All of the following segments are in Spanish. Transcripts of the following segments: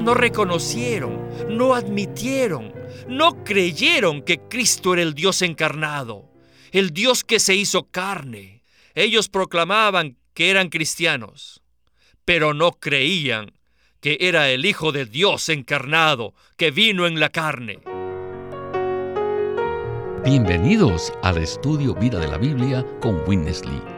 no reconocieron, no admitieron, no creyeron que Cristo era el Dios encarnado, el Dios que se hizo carne. Ellos proclamaban que eran cristianos, pero no creían que era el Hijo de Dios encarnado que vino en la carne. Bienvenidos al estudio Vida de la Biblia con Witness Lee.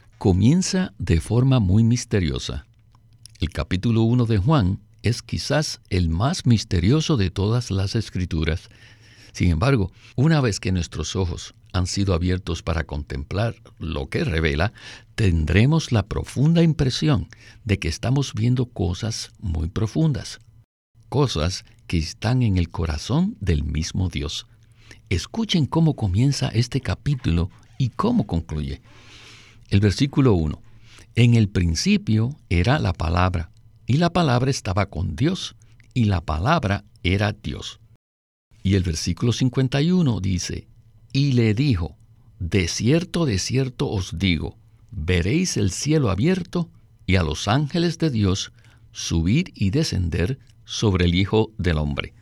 comienza de forma muy misteriosa. El capítulo 1 de Juan es quizás el más misterioso de todas las escrituras. Sin embargo, una vez que nuestros ojos han sido abiertos para contemplar lo que revela, tendremos la profunda impresión de que estamos viendo cosas muy profundas, cosas que están en el corazón del mismo Dios. Escuchen cómo comienza este capítulo y cómo concluye. El versículo 1. En el principio era la palabra, y la palabra estaba con Dios, y la palabra era Dios. Y el versículo 51 dice, y le dijo, De cierto, de cierto os digo, veréis el cielo abierto y a los ángeles de Dios subir y descender sobre el Hijo del Hombre.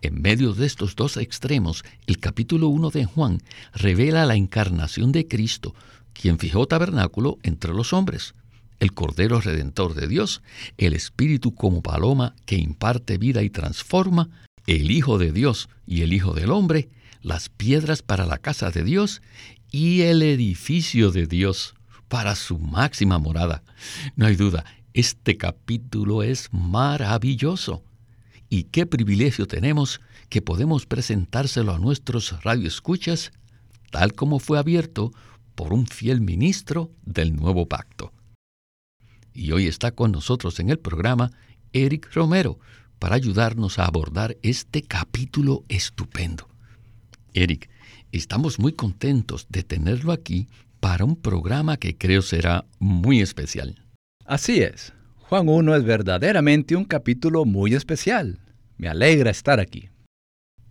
En medio de estos dos extremos, el capítulo 1 de Juan revela la encarnación de Cristo, quien fijó tabernáculo entre los hombres, el Cordero Redentor de Dios, el Espíritu como paloma que imparte vida y transforma, el Hijo de Dios y el Hijo del Hombre, las piedras para la casa de Dios y el edificio de Dios para su máxima morada. No hay duda, este capítulo es maravilloso. Y qué privilegio tenemos que podemos presentárselo a nuestros radioescuchas, tal como fue abierto por un fiel ministro del nuevo pacto. Y hoy está con nosotros en el programa Eric Romero para ayudarnos a abordar este capítulo estupendo. Eric, estamos muy contentos de tenerlo aquí para un programa que creo será muy especial. Así es. Juan 1 es verdaderamente un capítulo muy especial. Me alegra estar aquí.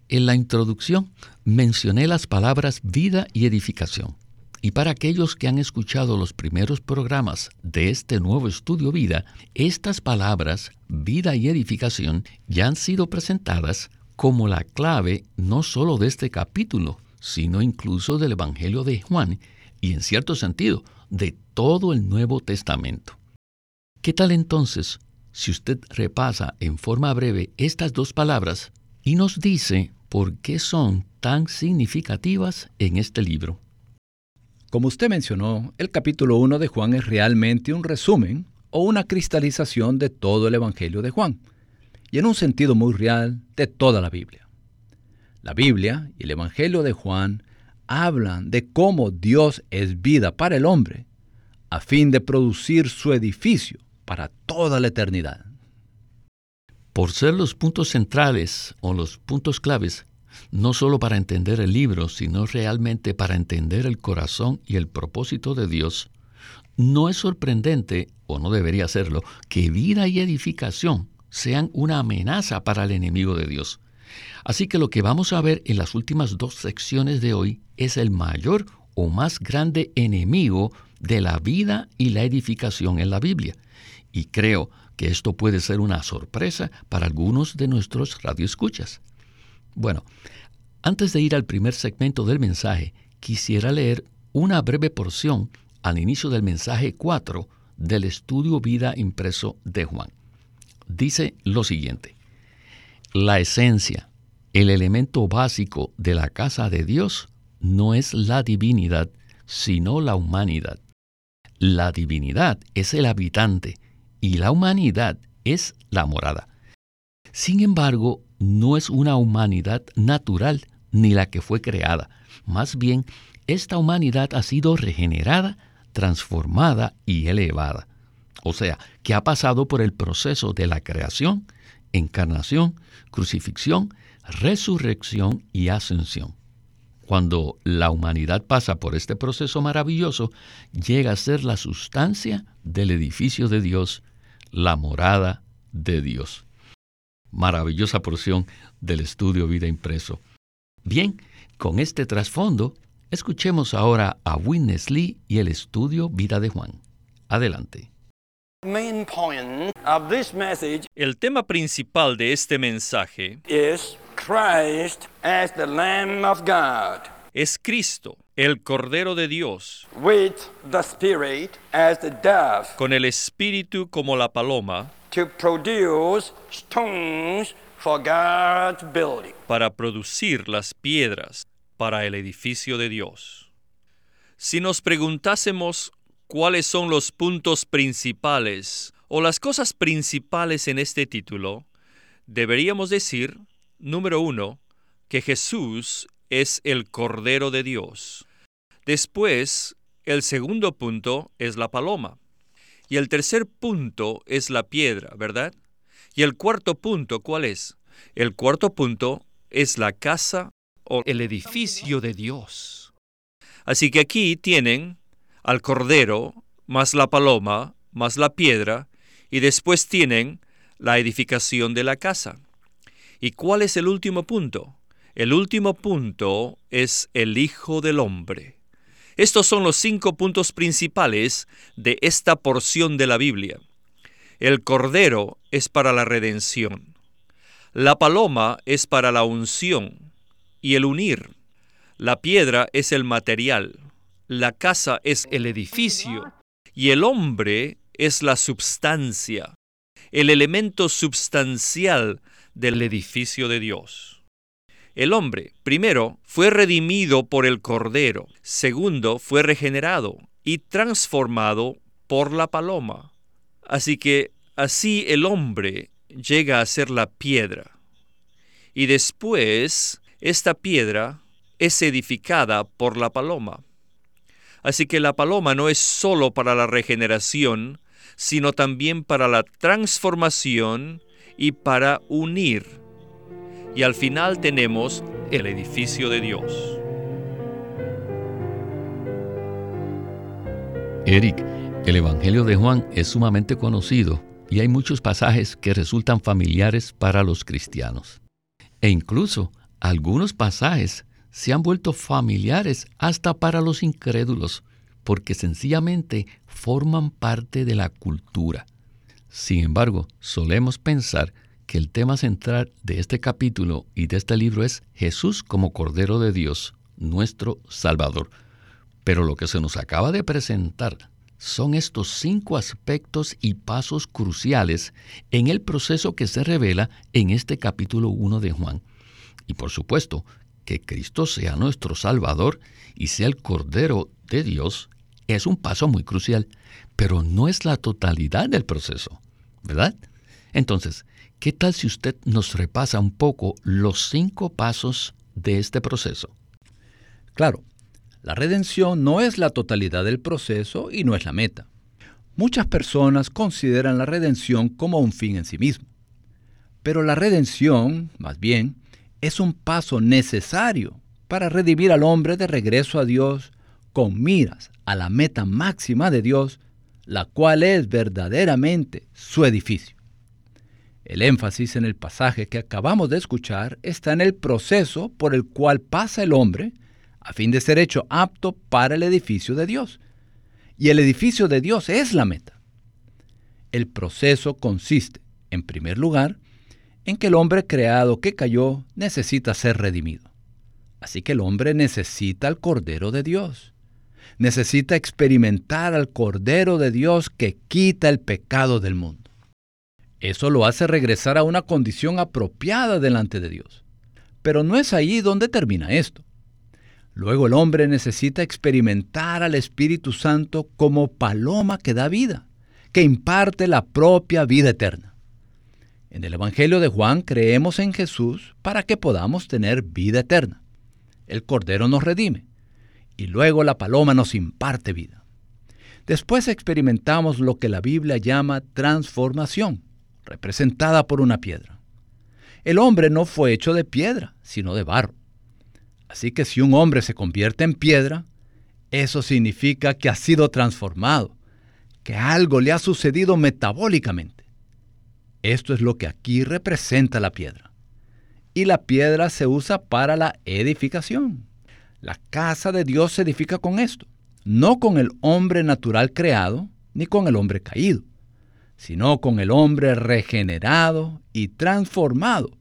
En la introducción mencioné las palabras vida y edificación. Y para aquellos que han escuchado los primeros programas de este nuevo estudio vida, estas palabras, vida y edificación, ya han sido presentadas como la clave no solo de este capítulo, sino incluso del Evangelio de Juan y en cierto sentido de todo el Nuevo Testamento. ¿Qué tal entonces si usted repasa en forma breve estas dos palabras y nos dice por qué son tan significativas en este libro? Como usted mencionó, el capítulo 1 de Juan es realmente un resumen o una cristalización de todo el Evangelio de Juan, y en un sentido muy real de toda la Biblia. La Biblia y el Evangelio de Juan hablan de cómo Dios es vida para el hombre, a fin de producir su edificio para toda la eternidad. Por ser los puntos centrales o los puntos claves no solo para entender el libro, sino realmente para entender el corazón y el propósito de Dios, no es sorprendente, o no debería serlo, que vida y edificación sean una amenaza para el enemigo de Dios. Así que lo que vamos a ver en las últimas dos secciones de hoy es el mayor o más grande enemigo de la vida y la edificación en la Biblia. Y creo que esto puede ser una sorpresa para algunos de nuestros radioescuchas. Bueno, antes de ir al primer segmento del mensaje, quisiera leer una breve porción al inicio del mensaje 4 del estudio Vida impreso de Juan. Dice lo siguiente, la esencia, el elemento básico de la casa de Dios no es la divinidad, sino la humanidad. La divinidad es el habitante y la humanidad es la morada. Sin embargo, no es una humanidad natural ni la que fue creada. Más bien, esta humanidad ha sido regenerada, transformada y elevada. O sea, que ha pasado por el proceso de la creación encarnación, crucifixión, resurrección y ascensión. Cuando la humanidad pasa por este proceso maravilloso, llega a ser la sustancia del edificio de Dios, la morada de Dios. Maravillosa porción del estudio Vida Impreso. Bien, con este trasfondo, escuchemos ahora a Witness Lee y el estudio Vida de Juan. Adelante. El tema principal de este mensaje es Christ as the Lamb of God. Es Cristo, el Cordero de Dios. With the Spirit as the dove. Con el Espíritu como la paloma. Para producir las piedras para el edificio de Dios. Si nos preguntásemos cuáles son los puntos principales o las cosas principales en este título, deberíamos decir Número uno, que Jesús es el Cordero de Dios. Después, el segundo punto es la paloma. Y el tercer punto es la piedra, ¿verdad? Y el cuarto punto, ¿cuál es? El cuarto punto es la casa o el edificio de Dios. Así que aquí tienen al Cordero, más la paloma, más la piedra, y después tienen la edificación de la casa. ¿Y cuál es el último punto? El último punto es el Hijo del Hombre. Estos son los cinco puntos principales de esta porción de la Biblia. El Cordero es para la redención. La paloma es para la unción y el unir. La piedra es el material. La casa es el edificio. Y el hombre es la substancia, el elemento substancial del edificio de Dios. El hombre, primero, fue redimido por el Cordero, segundo, fue regenerado y transformado por la paloma. Así que así el hombre llega a ser la piedra. Y después, esta piedra es edificada por la paloma. Así que la paloma no es sólo para la regeneración, sino también para la transformación y para unir. Y al final tenemos el edificio de Dios. Eric, el Evangelio de Juan es sumamente conocido y hay muchos pasajes que resultan familiares para los cristianos. E incluso algunos pasajes se han vuelto familiares hasta para los incrédulos, porque sencillamente forman parte de la cultura. Sin embargo, solemos pensar que el tema central de este capítulo y de este libro es Jesús como Cordero de Dios, nuestro Salvador. Pero lo que se nos acaba de presentar son estos cinco aspectos y pasos cruciales en el proceso que se revela en este capítulo 1 de Juan. Y por supuesto, que Cristo sea nuestro Salvador y sea el Cordero de Dios es un paso muy crucial, pero no es la totalidad del proceso. ¿verdad? Entonces, ¿qué tal si usted nos repasa un poco los cinco pasos de este proceso? Claro, la redención no es la totalidad del proceso y no es la meta. Muchas personas consideran la redención como un fin en sí mismo. Pero la redención, más bien, es un paso necesario para redimir al hombre de regreso a Dios con miras a la meta máxima de Dios, la cual es verdaderamente su edificio. El énfasis en el pasaje que acabamos de escuchar está en el proceso por el cual pasa el hombre a fin de ser hecho apto para el edificio de Dios. Y el edificio de Dios es la meta. El proceso consiste, en primer lugar, en que el hombre creado que cayó necesita ser redimido. Así que el hombre necesita al Cordero de Dios necesita experimentar al Cordero de Dios que quita el pecado del mundo. Eso lo hace regresar a una condición apropiada delante de Dios. Pero no es ahí donde termina esto. Luego el hombre necesita experimentar al Espíritu Santo como paloma que da vida, que imparte la propia vida eterna. En el Evangelio de Juan creemos en Jesús para que podamos tener vida eterna. El Cordero nos redime y luego la paloma nos imparte vida. Después experimentamos lo que la Biblia llama transformación, representada por una piedra. El hombre no fue hecho de piedra, sino de barro. Así que si un hombre se convierte en piedra, eso significa que ha sido transformado, que algo le ha sucedido metabólicamente. Esto es lo que aquí representa la piedra. Y la piedra se usa para la edificación. La casa de Dios se edifica con esto, no con el hombre natural creado, ni con el hombre caído, sino con el hombre regenerado y transformado,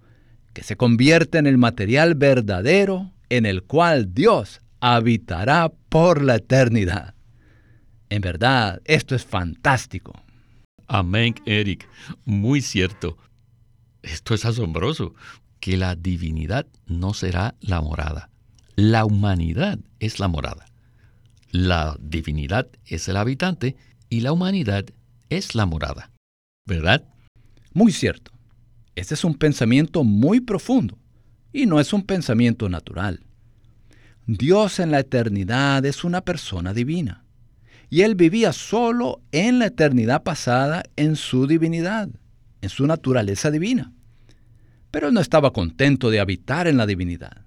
que se convierte en el material verdadero en el cual Dios habitará por la eternidad. En verdad, esto es fantástico. Amén, Eric. Muy cierto. Esto es asombroso, que la divinidad no será la morada. La humanidad es la morada. La divinidad es el habitante y la humanidad es la morada. ¿Verdad? Muy cierto. Este es un pensamiento muy profundo y no es un pensamiento natural. Dios en la eternidad es una persona divina y él vivía solo en la eternidad pasada en su divinidad, en su naturaleza divina. Pero él no estaba contento de habitar en la divinidad.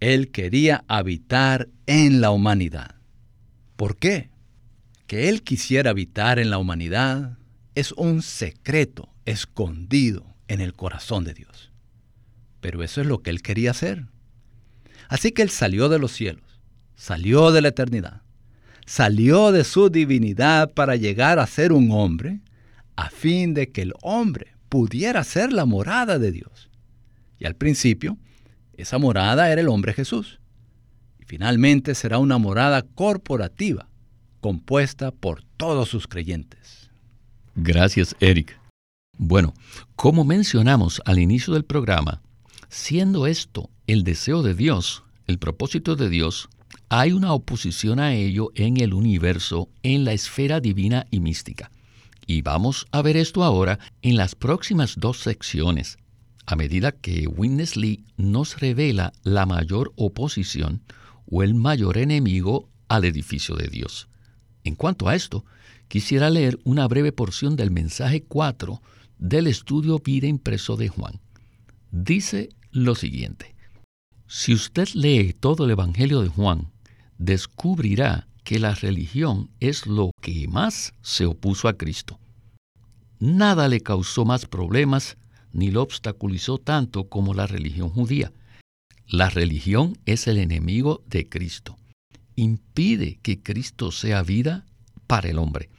Él quería habitar en la humanidad. ¿Por qué? Que él quisiera habitar en la humanidad es un secreto escondido en el corazón de Dios. Pero eso es lo que él quería hacer. Así que él salió de los cielos, salió de la eternidad, salió de su divinidad para llegar a ser un hombre, a fin de que el hombre pudiera ser la morada de Dios. Y al principio, esa morada era el hombre Jesús. Y finalmente será una morada corporativa, compuesta por todos sus creyentes. Gracias, Eric. Bueno, como mencionamos al inicio del programa, siendo esto el deseo de Dios, el propósito de Dios, hay una oposición a ello en el universo, en la esfera divina y mística. Y vamos a ver esto ahora en las próximas dos secciones, a medida que Witness Lee nos revela la mayor oposición o el mayor enemigo al edificio de Dios. En cuanto a esto, quisiera leer una breve porción del mensaje 4 del estudio Vida impreso de Juan. Dice lo siguiente. Si usted lee todo el Evangelio de Juan, descubrirá que la religión es lo que más se opuso a Cristo. Nada le causó más problemas ni lo obstaculizó tanto como la religión judía. La religión es el enemigo de Cristo. Impide que Cristo sea vida para el hombre.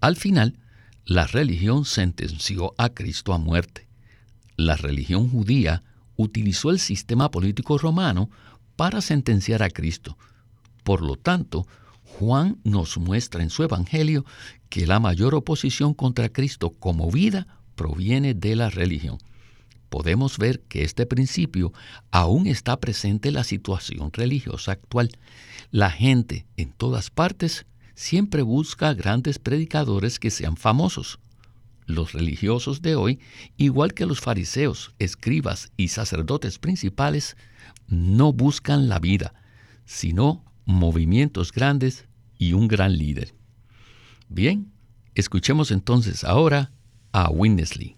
Al final, la religión sentenció a Cristo a muerte. La religión judía utilizó el sistema político romano para sentenciar a Cristo. Por lo tanto, Juan nos muestra en su Evangelio que la mayor oposición contra Cristo como vida proviene de la religión. Podemos ver que este principio aún está presente en la situación religiosa actual. La gente en todas partes siempre busca grandes predicadores que sean famosos. Los religiosos de hoy, igual que los fariseos, escribas y sacerdotes principales, no buscan la vida, sino movimientos grandes y un gran líder. Bien, escuchemos entonces ahora a Winnesley.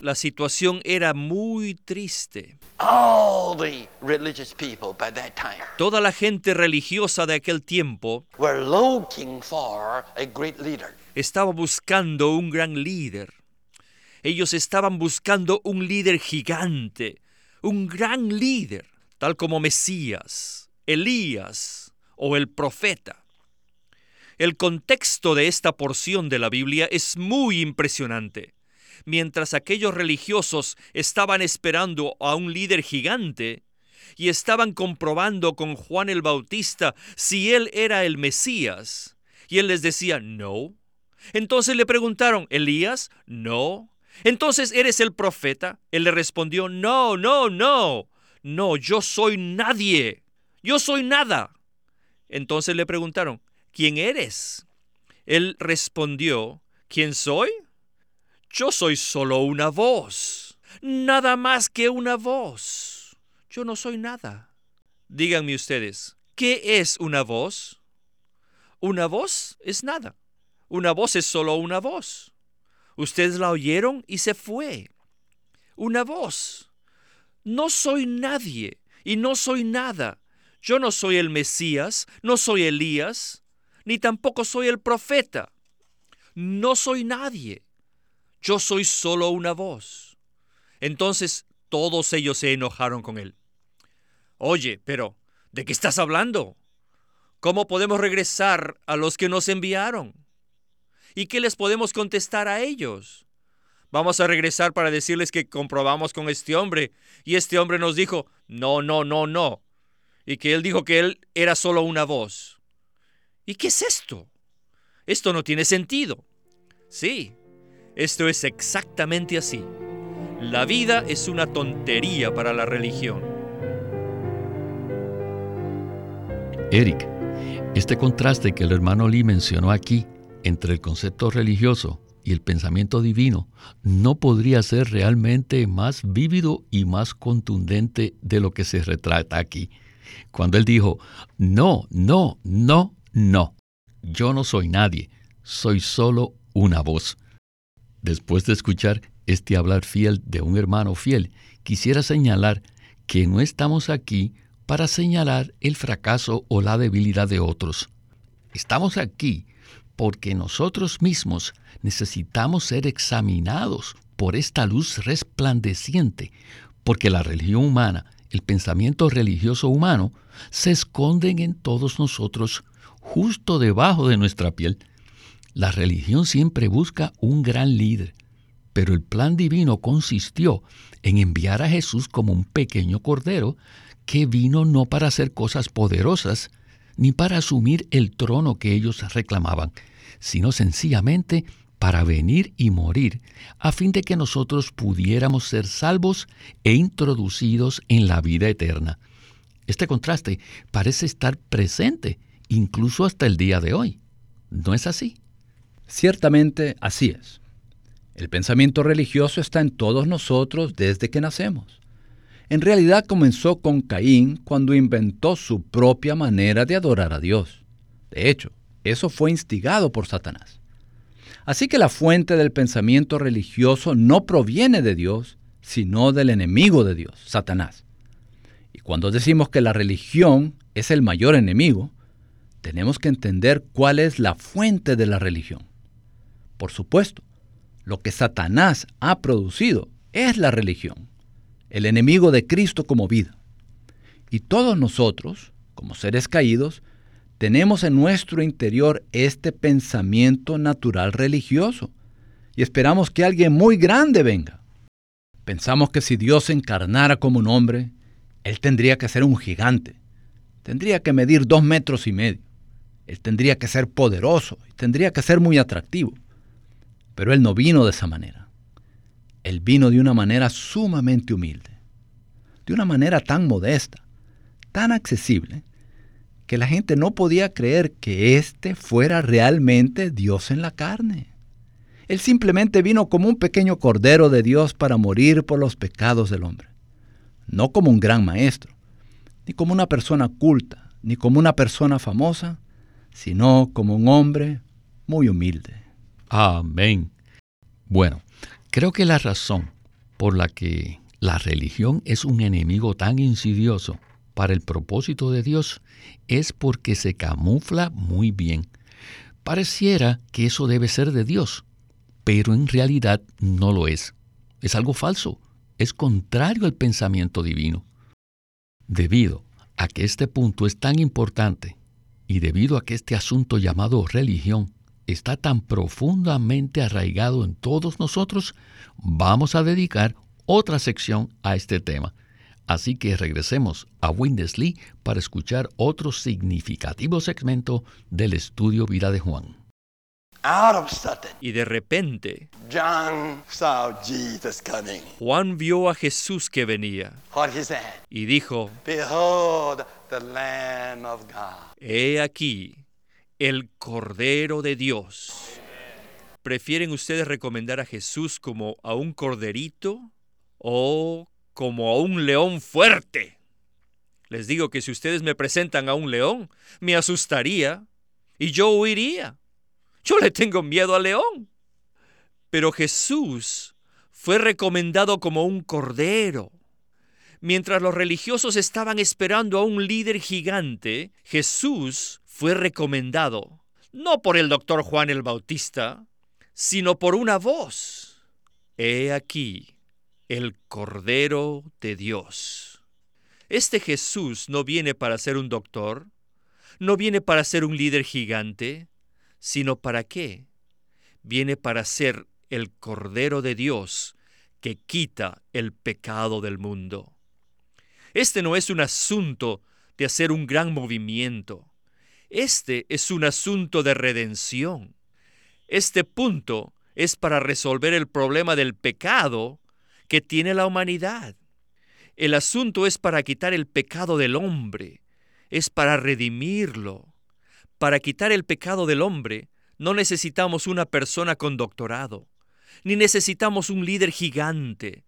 La situación era muy triste. Toda la gente religiosa de aquel tiempo estaba buscando un gran líder. Ellos estaban buscando un líder gigante, un gran líder, tal como Mesías, Elías o el profeta. El contexto de esta porción de la Biblia es muy impresionante. Mientras aquellos religiosos estaban esperando a un líder gigante y estaban comprobando con Juan el Bautista si él era el Mesías, y él les decía, no. Entonces le preguntaron, ¿Elías? No. Entonces, ¿eres el profeta? Él le respondió, no, no, no. No, yo soy nadie. Yo soy nada. Entonces le preguntaron, ¿quién eres? Él respondió, ¿quién soy? Yo soy solo una voz, nada más que una voz. Yo no soy nada. Díganme ustedes, ¿qué es una voz? Una voz es nada. Una voz es solo una voz. Ustedes la oyeron y se fue. una voz. No soy nadie y no soy nada. Yo no soy el Mesías, no soy Elías, ni tampoco soy el profeta. No soy nadie. Yo soy solo una voz. Entonces todos ellos se enojaron con él. Oye, pero, ¿de qué estás hablando? ¿Cómo podemos regresar a los que nos enviaron? ¿Y qué les podemos contestar a ellos? Vamos a regresar para decirles que comprobamos con este hombre y este hombre nos dijo, no, no, no, no. Y que él dijo que él era solo una voz. ¿Y qué es esto? Esto no tiene sentido. Sí, esto es exactamente así. La vida es una tontería para la religión. Eric, este contraste que el hermano Lee mencionó aquí entre el concepto religioso y el pensamiento divino no podría ser realmente más vívido y más contundente de lo que se retrata aquí. Cuando él dijo, no, no, no, no, yo no soy nadie, soy solo una voz. Después de escuchar este hablar fiel de un hermano fiel, quisiera señalar que no estamos aquí para señalar el fracaso o la debilidad de otros. Estamos aquí porque nosotros mismos necesitamos ser examinados por esta luz resplandeciente, porque la religión humana, el pensamiento religioso humano, se esconden en todos nosotros, justo debajo de nuestra piel. La religión siempre busca un gran líder, pero el plan divino consistió en enviar a Jesús como un pequeño cordero que vino no para hacer cosas poderosas, ni para asumir el trono que ellos reclamaban, sino sencillamente para venir y morir, a fin de que nosotros pudiéramos ser salvos e introducidos en la vida eterna. Este contraste parece estar presente incluso hasta el día de hoy. ¿No es así? Ciertamente así es. El pensamiento religioso está en todos nosotros desde que nacemos. En realidad comenzó con Caín cuando inventó su propia manera de adorar a Dios. De hecho, eso fue instigado por Satanás. Así que la fuente del pensamiento religioso no proviene de Dios, sino del enemigo de Dios, Satanás. Y cuando decimos que la religión es el mayor enemigo, tenemos que entender cuál es la fuente de la religión. Por supuesto, lo que Satanás ha producido es la religión, el enemigo de Cristo como vida. Y todos nosotros, como seres caídos, tenemos en nuestro interior este pensamiento natural religioso y esperamos que alguien muy grande venga. Pensamos que si Dios se encarnara como un hombre, Él tendría que ser un gigante, tendría que medir dos metros y medio, Él tendría que ser poderoso y tendría que ser muy atractivo. Pero Él no vino de esa manera. Él vino de una manera sumamente humilde, de una manera tan modesta, tan accesible, que la gente no podía creer que éste fuera realmente Dios en la carne. Él simplemente vino como un pequeño cordero de Dios para morir por los pecados del hombre. No como un gran maestro, ni como una persona culta, ni como una persona famosa, sino como un hombre muy humilde. Amén. Bueno, creo que la razón por la que la religión es un enemigo tan insidioso para el propósito de Dios es porque se camufla muy bien. Pareciera que eso debe ser de Dios, pero en realidad no lo es. Es algo falso, es contrario al pensamiento divino. Debido a que este punto es tan importante y debido a que este asunto llamado religión está tan profundamente arraigado en todos nosotros, vamos a dedicar otra sección a este tema. Así que regresemos a Windesley para escuchar otro significativo segmento del estudio Vida de Juan. Y de repente, John saw Jesus coming. Juan vio a Jesús que venía What he said? y dijo, Behold the Lamb of God. He aquí el Cordero de Dios. ¿Prefieren ustedes recomendar a Jesús como a un corderito o como a un león fuerte? Les digo que si ustedes me presentan a un león, me asustaría y yo huiría. Yo le tengo miedo al león. Pero Jesús fue recomendado como un cordero. Mientras los religiosos estaban esperando a un líder gigante, Jesús fue recomendado, no por el doctor Juan el Bautista, sino por una voz. He aquí el Cordero de Dios. Este Jesús no viene para ser un doctor, no viene para ser un líder gigante, sino para qué? Viene para ser el Cordero de Dios que quita el pecado del mundo. Este no es un asunto de hacer un gran movimiento. Este es un asunto de redención. Este punto es para resolver el problema del pecado que tiene la humanidad. El asunto es para quitar el pecado del hombre, es para redimirlo. Para quitar el pecado del hombre no necesitamos una persona con doctorado, ni necesitamos un líder gigante.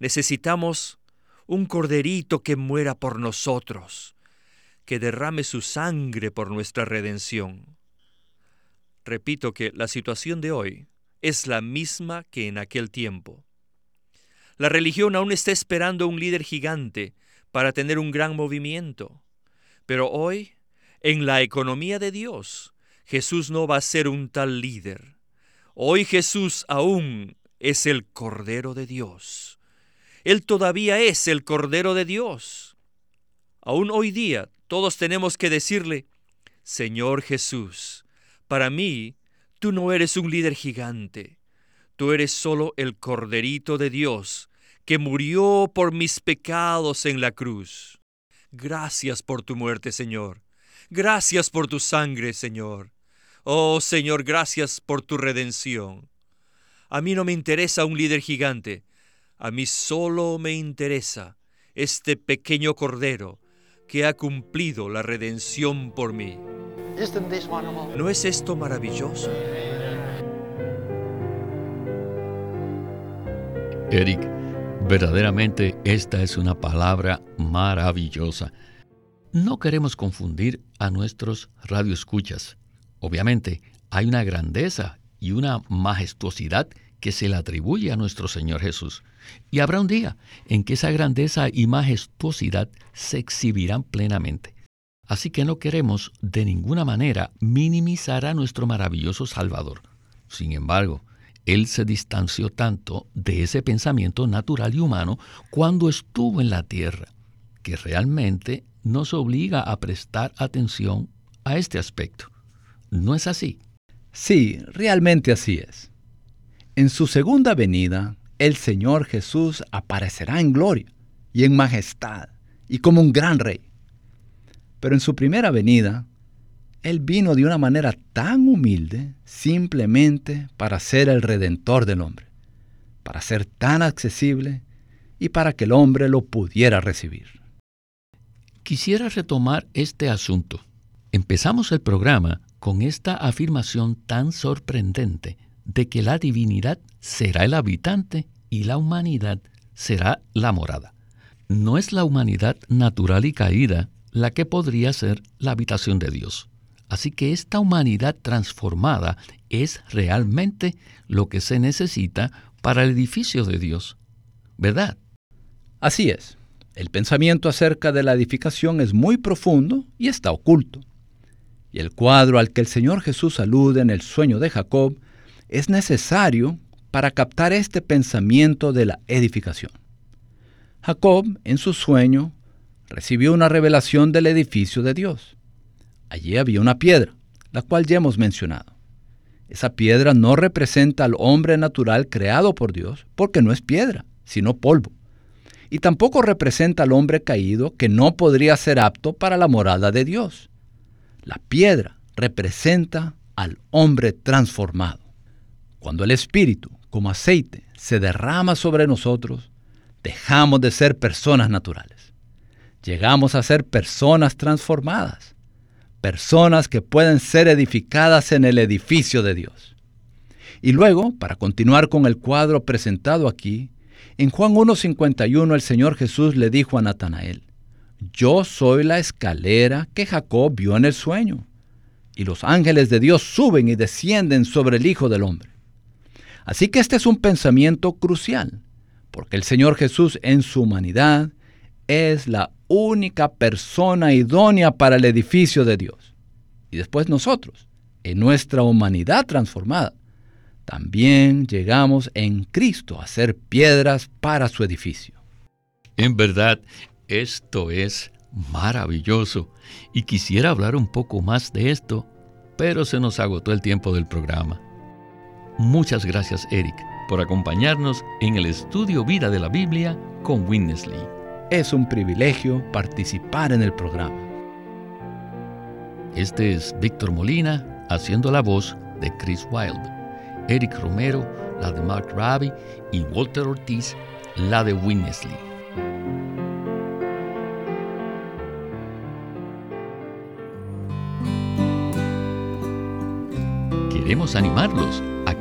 Necesitamos un corderito que muera por nosotros, que derrame su sangre por nuestra redención. Repito que la situación de hoy es la misma que en aquel tiempo. La religión aún está esperando un líder gigante para tener un gran movimiento. Pero hoy, en la economía de Dios, Jesús no va a ser un tal líder. Hoy Jesús aún es el Cordero de Dios. Él todavía es el Cordero de Dios. Aún hoy día todos tenemos que decirle, Señor Jesús, para mí tú no eres un líder gigante, tú eres solo el Corderito de Dios que murió por mis pecados en la cruz. Gracias por tu muerte, Señor. Gracias por tu sangre, Señor. Oh Señor, gracias por tu redención. A mí no me interesa un líder gigante, a mí solo me interesa este pequeño cordero que ha cumplido la redención por mí. ¿No es esto maravilloso? Eric, verdaderamente esta es una palabra maravillosa. No queremos confundir a nuestros radioescuchas. Obviamente, hay una grandeza y una majestuosidad que se le atribuye a nuestro Señor Jesús. Y habrá un día en que esa grandeza y majestuosidad se exhibirán plenamente. Así que no queremos de ninguna manera minimizar a nuestro maravilloso Salvador. Sin embargo, Él se distanció tanto de ese pensamiento natural y humano cuando estuvo en la tierra, que realmente nos obliga a prestar atención a este aspecto. ¿No es así? Sí, realmente así es. En su segunda venida, el Señor Jesús aparecerá en gloria y en majestad y como un gran rey. Pero en su primera venida, Él vino de una manera tan humilde simplemente para ser el redentor del hombre, para ser tan accesible y para que el hombre lo pudiera recibir. Quisiera retomar este asunto. Empezamos el programa con esta afirmación tan sorprendente de que la divinidad será el habitante y la humanidad será la morada. No es la humanidad natural y caída la que podría ser la habitación de Dios. Así que esta humanidad transformada es realmente lo que se necesita para el edificio de Dios. ¿Verdad? Así es. El pensamiento acerca de la edificación es muy profundo y está oculto. Y el cuadro al que el Señor Jesús alude en el sueño de Jacob es necesario para captar este pensamiento de la edificación. Jacob, en su sueño, recibió una revelación del edificio de Dios. Allí había una piedra, la cual ya hemos mencionado. Esa piedra no representa al hombre natural creado por Dios, porque no es piedra, sino polvo. Y tampoco representa al hombre caído que no podría ser apto para la morada de Dios. La piedra representa al hombre transformado. Cuando el Espíritu, como aceite, se derrama sobre nosotros, dejamos de ser personas naturales. Llegamos a ser personas transformadas, personas que pueden ser edificadas en el edificio de Dios. Y luego, para continuar con el cuadro presentado aquí, en Juan 1.51 el Señor Jesús le dijo a Natanael, Yo soy la escalera que Jacob vio en el sueño, y los ángeles de Dios suben y descienden sobre el Hijo del Hombre. Así que este es un pensamiento crucial, porque el Señor Jesús en su humanidad es la única persona idónea para el edificio de Dios. Y después nosotros, en nuestra humanidad transformada, también llegamos en Cristo a ser piedras para su edificio. En verdad, esto es maravilloso y quisiera hablar un poco más de esto, pero se nos agotó el tiempo del programa. Muchas gracias Eric por acompañarnos en el estudio Vida de la Biblia con Winnesley. Es un privilegio participar en el programa. Este es Víctor Molina haciendo la voz de Chris Wilde, Eric Romero la de Mark Raby y Walter Ortiz la de Winnesley. queremos animarlos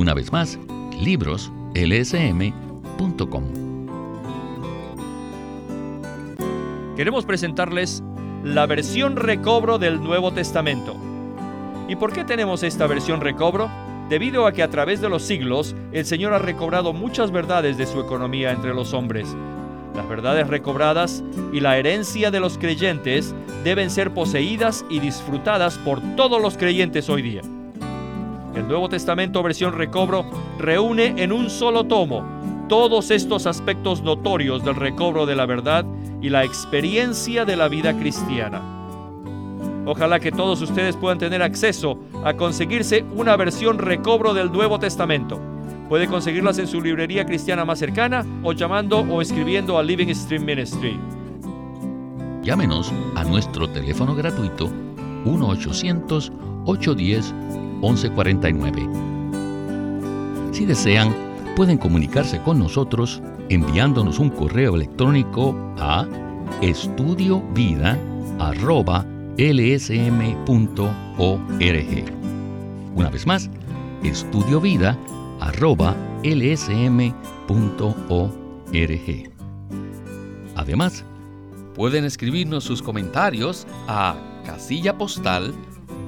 Una vez más, libroslsm.com. Queremos presentarles la versión recobro del Nuevo Testamento. ¿Y por qué tenemos esta versión recobro? Debido a que a través de los siglos el Señor ha recobrado muchas verdades de su economía entre los hombres las verdades recobradas y la herencia de los creyentes deben ser poseídas y disfrutadas por todos los creyentes hoy día. El Nuevo Testamento versión recobro reúne en un solo tomo todos estos aspectos notorios del recobro de la verdad y la experiencia de la vida cristiana. Ojalá que todos ustedes puedan tener acceso a conseguirse una versión recobro del Nuevo Testamento. Puede conseguirlas en su librería cristiana más cercana o llamando o escribiendo a Living Stream Ministry. Llámenos a nuestro teléfono gratuito 1-800-810-1149. Si desean, pueden comunicarse con nosotros enviándonos un correo electrónico a estudiovida.lsm.org. Una vez más, estudiovida.lsm.org. Además, pueden escribirnos sus comentarios a casilla postal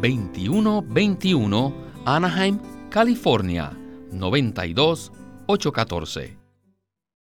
2121 Anaheim, California 92814.